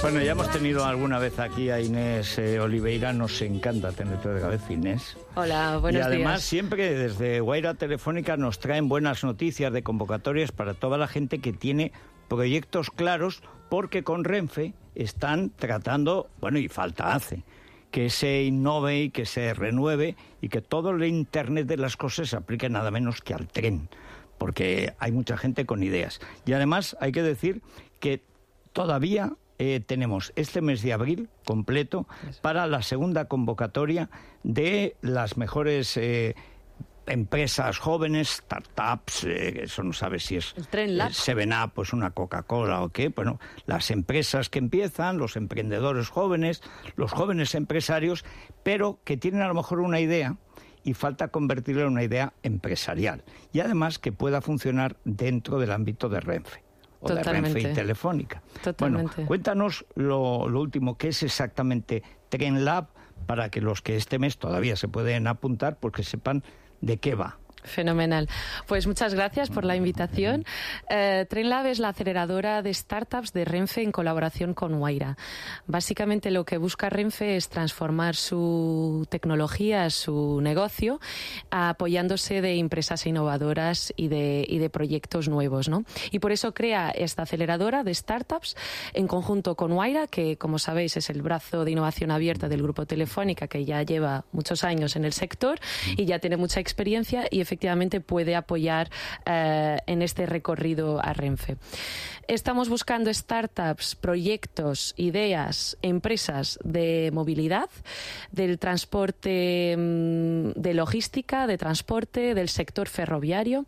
Bueno, ya hemos tenido alguna vez aquí a Inés eh, Oliveira. Nos encanta tenerte de cabeza, Inés. Hola, buenos días. Y además, días. siempre desde Guaira Telefónica nos traen buenas noticias de convocatorias para toda la gente que tiene proyectos claros, porque con Renfe están tratando, bueno, y falta hace, que se innove y que se renueve y que todo el Internet de las cosas se aplique nada menos que al tren, porque hay mucha gente con ideas. Y además hay que decir que todavía eh, tenemos este mes de abril completo para la segunda convocatoria de las mejores eh, empresas jóvenes, startups, eh, eso no sabe si es El Tren Lab. Seven Up, pues una Coca-Cola o qué, bueno, las empresas que empiezan, los emprendedores jóvenes, los jóvenes empresarios, pero que tienen a lo mejor una idea y falta convertirla en una idea empresarial y además que pueda funcionar dentro del ámbito de Renfe o de Renfe y Telefónica. Totalmente. Bueno, cuéntanos lo, lo último, ¿qué es exactamente Tren Lab? Para que los que este mes todavía se pueden apuntar, porque sepan de qué va. Fenomenal. Pues muchas gracias por la invitación. Eh, TrainLab es la aceleradora de startups de Renfe en colaboración con Guaira. Básicamente lo que busca Renfe es transformar su tecnología, su negocio, apoyándose de empresas innovadoras y de, y de proyectos nuevos. ¿no? Y por eso crea esta aceleradora de startups en conjunto con Guaira, que como sabéis es el brazo de innovación abierta del grupo Telefónica, que ya lleva muchos años en el sector y ya tiene mucha experiencia y efectivamente puede apoyar eh, en este recorrido a Renfe. Estamos buscando startups, proyectos, ideas, empresas de movilidad, del transporte, mm, de logística, de transporte, del sector ferroviario.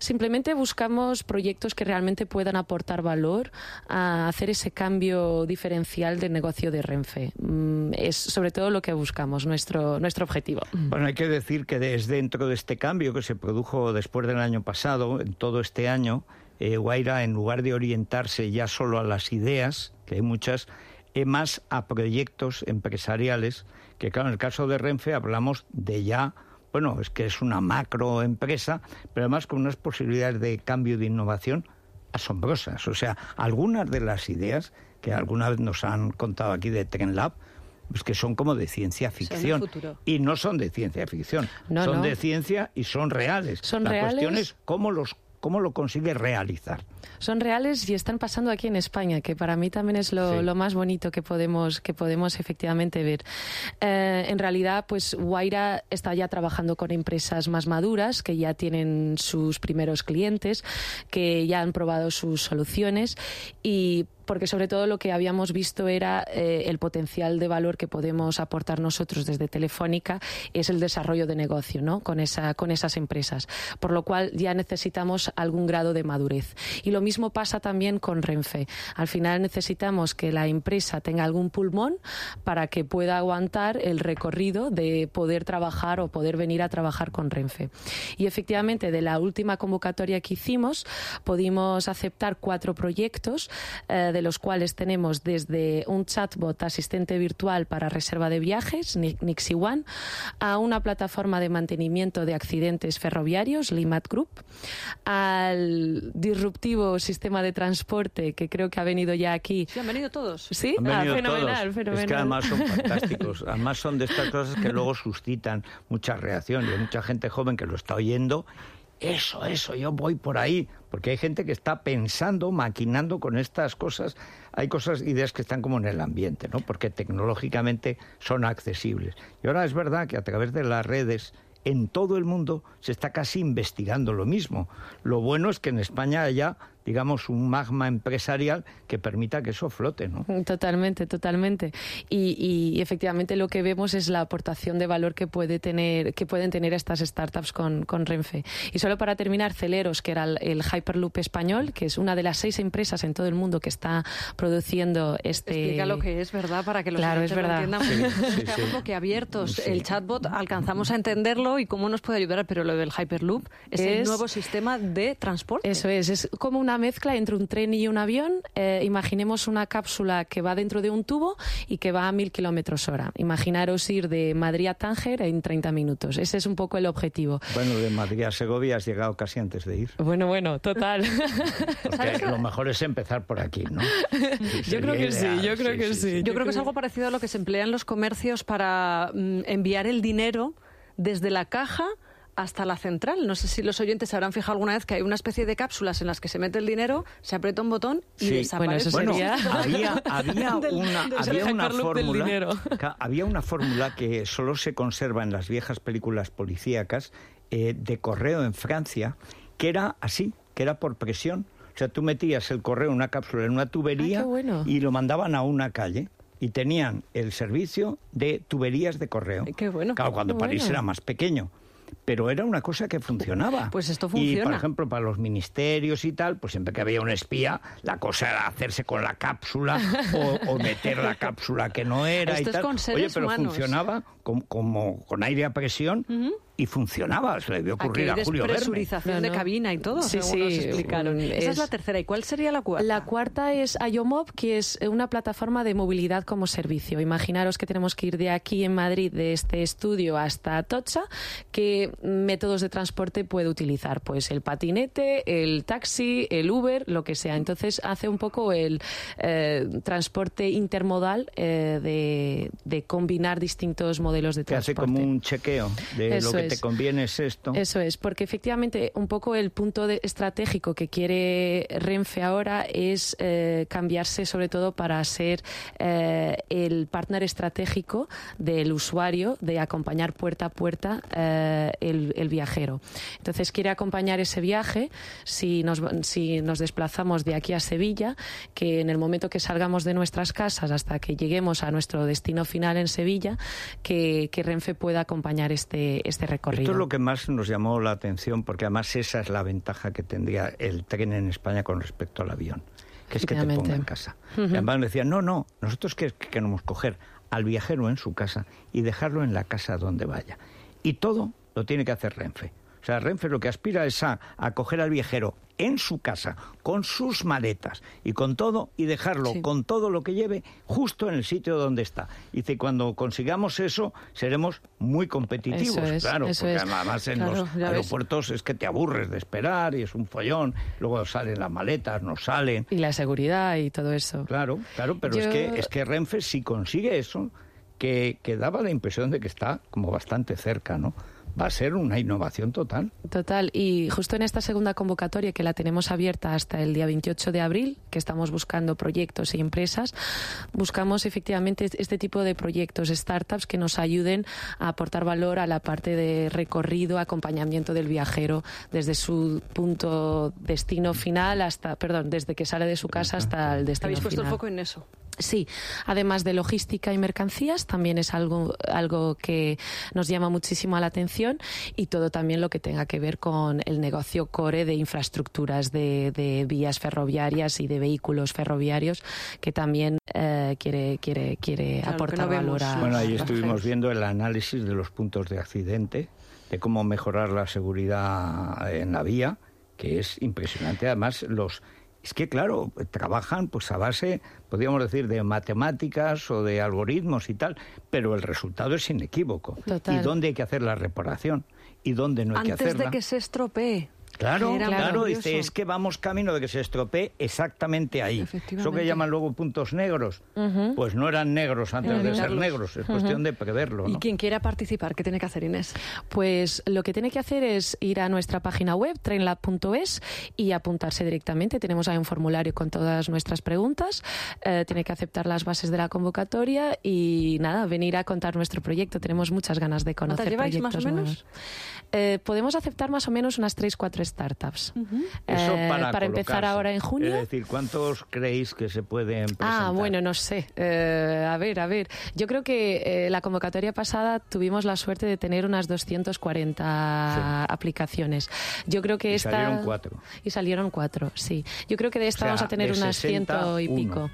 Simplemente buscamos proyectos que realmente puedan aportar valor a hacer ese cambio diferencial del negocio de Renfe. Mm, Es sobre todo lo que buscamos, nuestro, nuestro objetivo. Bueno, hay que decir que es dentro de este cambio que se produjo después del año pasado, en todo este año, eh, Guaira, en lugar de orientarse ya solo a las ideas, que hay muchas, eh, más a proyectos empresariales, que claro, en el caso de Renfe hablamos de ya, bueno, es que es una macroempresa, pero además con unas posibilidades de cambio de innovación asombrosas. O sea, algunas de las ideas que alguna vez nos han contado aquí de TrenLab, pues que son como de ciencia ficción. Y no son de ciencia ficción, No, son no. de ciencia y son reales. Son La cuestión es cómo los cómo lo consigue realizar. son reales y están pasando aquí en España, que para mí también es lo, Sí. lo más bonito que podemos, que podemos efectivamente ver. Eh, en realidad, pues Guaira está ya trabajando con empresas más maduras, que ya tienen sus primeros clientes, que ya han probado sus soluciones y porque sobre todo lo que habíamos visto era eh, el potencial de valor que podemos aportar nosotros desde Telefónica es el desarrollo de negocio ¿no? con, esa, con esas empresas. Por lo cual ya necesitamos algún grado de madurez. Y lo mismo pasa también con Renfe. Al final necesitamos que la empresa tenga algún pulmón para que pueda aguantar el recorrido de poder trabajar o poder venir a trabajar con Renfe. Y efectivamente, de la última convocatoria que hicimos, pudimos aceptar cuatro proyectos, eh, de los cuales tenemos desde un chatbot asistente virtual para reserva de viajes, Ni- Nixie One, a una plataforma de mantenimiento de accidentes ferroviarios, Limat Group, al disruptivo sistema de transporte que creo que ha venido ya aquí. Sí, han venido todos. Sí, Han Ah, venido fenomenal, todos. fenomenal. Es que además son fantásticos. Además son de estas cosas que luego suscitan mucha reacción. Y hay mucha gente joven que lo está oyendo. Eso, eso, yo voy por ahí. Porque hay gente que está pensando, maquinando con estas cosas. Hay cosas, ideas que están como en el ambiente, ¿no? Porque tecnológicamente son accesibles. Y ahora es verdad que a través de las redes en todo el mundo se está casi investigando lo mismo. Lo bueno es que en España haya digamos, un magma empresarial que permita que eso flote, ¿no? Totalmente, totalmente. Y, efectivamente lo que vemos es la aportación de valor que puede tener, que pueden tener estas startups con, Renfe. Y solo para terminar, Celeros, que era el, Hyperloop español, que es una de las seis empresas en todo el mundo que está produciendo este. Explica lo que es, ¿verdad? Para que los claro, es verdad. lo entiendan. que abiertos. El chatbot alcanzamos a entenderlo y cómo nos puede ayudar, pero lo del Hyperloop es, es el nuevo sistema de transporte. Eso es, es como una mezcla entre un tren y un avión. Eh, imaginemos una cápsula que va dentro de un tubo y que va a mil kilómetros hora. Imaginaros ir de Madrid a Tánger en 30 minutos. Ese es un poco el objetivo. Bueno, de Madrid a Segovia has llegado casi antes de ir. Bueno, bueno, total. lo mejor es empezar por aquí, ¿no? yo creo que sí, yo creo que sí. Yo creo que es algo parecido a lo que se emplea en los comercios para mm, enviar el dinero desde la caja hasta la central. No sé si los oyentes se habrán fijado alguna vez que hay una especie de cápsulas en las que se mete el dinero, se aprieta un botón y desaparece. Bueno, había, había, una, había una fórmula, había una fórmula que solo se conserva en las viejas películas policíacas eh, de correo en Francia, que era así, que era por presión. O sea, tú metías el correo en una cápsula en una tubería y lo mandaban a una calle y tenían el servicio de tuberías de correo. Qué bueno. Claro, cuando París era más pequeño pero era una cosa que funcionaba. Pues esto funciona. Y, por ejemplo, para los ministerios y tal, pues siempre que había un espía, la cosa era hacerse con la cápsula o, meter la cápsula que no era y tal. Oye, pero funcionaba como, con aire a presión y funcionaba. Se le debió ocurrir a Julio Verne. presurización de cabina y todo, sí, sí, explicaron. Esa es la tercera. ¿Y cuál sería la cuarta? La cuarta es IOMOB, que es una plataforma de movilidad como servicio. Imaginaros que tenemos que ir de aquí en Madrid, de este estudio hasta Atocha, ¿qué métodos de transporte puede utilizar? Pues el patinete, el taxi, el Uber, lo que sea. Entonces hace un poco el eh, transporte intermodal eh, de, de, combinar distintos modelos de transporte. Que hace como un chequeo de lo que te conviene es esto. Eso es, porque efectivamente un poco el punto estratégico que quiere Renfe ahora es eh, cambiarse sobre todo para ser eh, el partner estratégico del usuario, de acompañar puerta a puerta eh, el, viajero. Entonces quiere acompañar ese viaje si nos, si nos desplazamos de aquí a Sevilla, que en el momento que salgamos de nuestras casas hasta que lleguemos a nuestro destino final en Sevilla, que, que Renfe pueda acompañar este, este esto es lo que más nos llamó la atención, porque además esa es la ventaja que tendría el tren en España con respecto al avión, que es que te ponga en casa. Y además decían, no, no, nosotros que queremos coger al viajero en su casa y dejarlo en la casa donde vaya. Y todo lo tiene que hacer Renfe. O sea, Renfe lo que aspira es a acoger al viajero en su casa, con sus maletas y con todo, y dejarlo con todo lo que lleve justo en el sitio donde está. Dice, cuando consigamos eso, seremos muy competitivos, claro, porque además en los aeropuertos es que te aburres de esperar y es un follón, luego salen las maletas, no salen. Y la seguridad y todo eso. Claro, claro, pero es, que, es que Renfe si consigue eso, que, que daba la impresión de que está como bastante cerca, ¿no? Va a ser una innovación total. Total. Y justo en esta segunda convocatoria que la tenemos abierta hasta el día 28 de abril, que estamos buscando proyectos y empresas, buscamos efectivamente este tipo de proyectos, startups que nos ayuden a aportar valor a la parte de recorrido, acompañamiento del viajero desde su punto destino final hasta, perdón, desde que sale de su casa hasta el destino ¿Habéis puesto el foco en eso? Sí, además de logística y mercancías, también es algo, algo que nos llama muchísimo la atención y todo también lo que tenga que ver con el negocio core de infraestructuras de, vías ferroviarias y de vehículos ferroviarios que también eh, quiere, quiere, quiere aportar valor a. Bueno, ahí estuvimos viendo el análisis de los puntos de accidente, de cómo mejorar la seguridad en la vía, que es impresionante. Además, los es que, claro, trabajan pues a base, podríamos decir, de matemáticas o de algoritmos y tal, pero el resultado es inequívoco. ¿Y dónde hay que hacer la reparación? ¿Y dónde no hay que hacerla? Antes de que se estropee. Claro, claro, dice, es que vamos camino de que se estropee exactamente ahí. Eso que llaman luego puntos negros, pues no eran negros antes de ser negros, es cuestión de preverlo. ¿Y quien quiera participar, qué tiene que hacer Inés? Pues lo que tiene que hacer es ir a nuestra página web, trainlab.es, y apuntarse directamente. Tenemos ahí un formulario con todas nuestras preguntas, eh, tiene que aceptar las bases de la convocatoria y nada, venir a contar nuestro proyecto. Tenemos muchas ganas de conocer proyectos más o menos? Eh, podemos aceptar más o menos unas 3, 4 startups. Eso Eh, para, empezar ahora en junio. Es decir, ¿cuántos creéis que se pueden presentar? Ah, bueno, no sé. Eh, a ver, a ver. Yo creo que eh, la convocatoria pasada tuvimos la suerte de tener unas 240 aplicaciones. Yo creo que Y esta... salieron cuatro. Y salieron cuatro, sí. Yo creo que de esta O sea, vamos a tener unas ciento y 61. pico.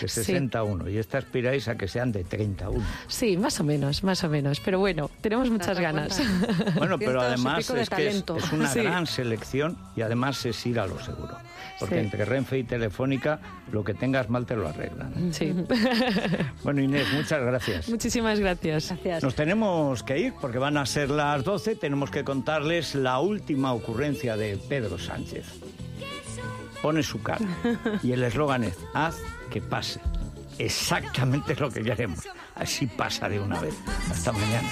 De Sí. 61. Y esta aspiráis a que sean de 31. Sí, más o menos, más o menos. Pero bueno, tenemos muchas ganas. cuenta? Bueno, pero además es que es, es una Sí. gran selección y además es ir a lo seguro. Porque Sí. entre Renfe y Telefónica, lo que tengas mal te lo arreglan. Sí. Bueno, Inés, muchas gracias. Muchísimas gracias. Gracias. Nos tenemos que ir porque van a ser las 12. Tenemos que contarles la última ocurrencia de Pedro Sánchez. Pone su cara y el eslogan es: haz que pase. Exactamente lo que queremos. Así pasa de una vez. Hasta mañana.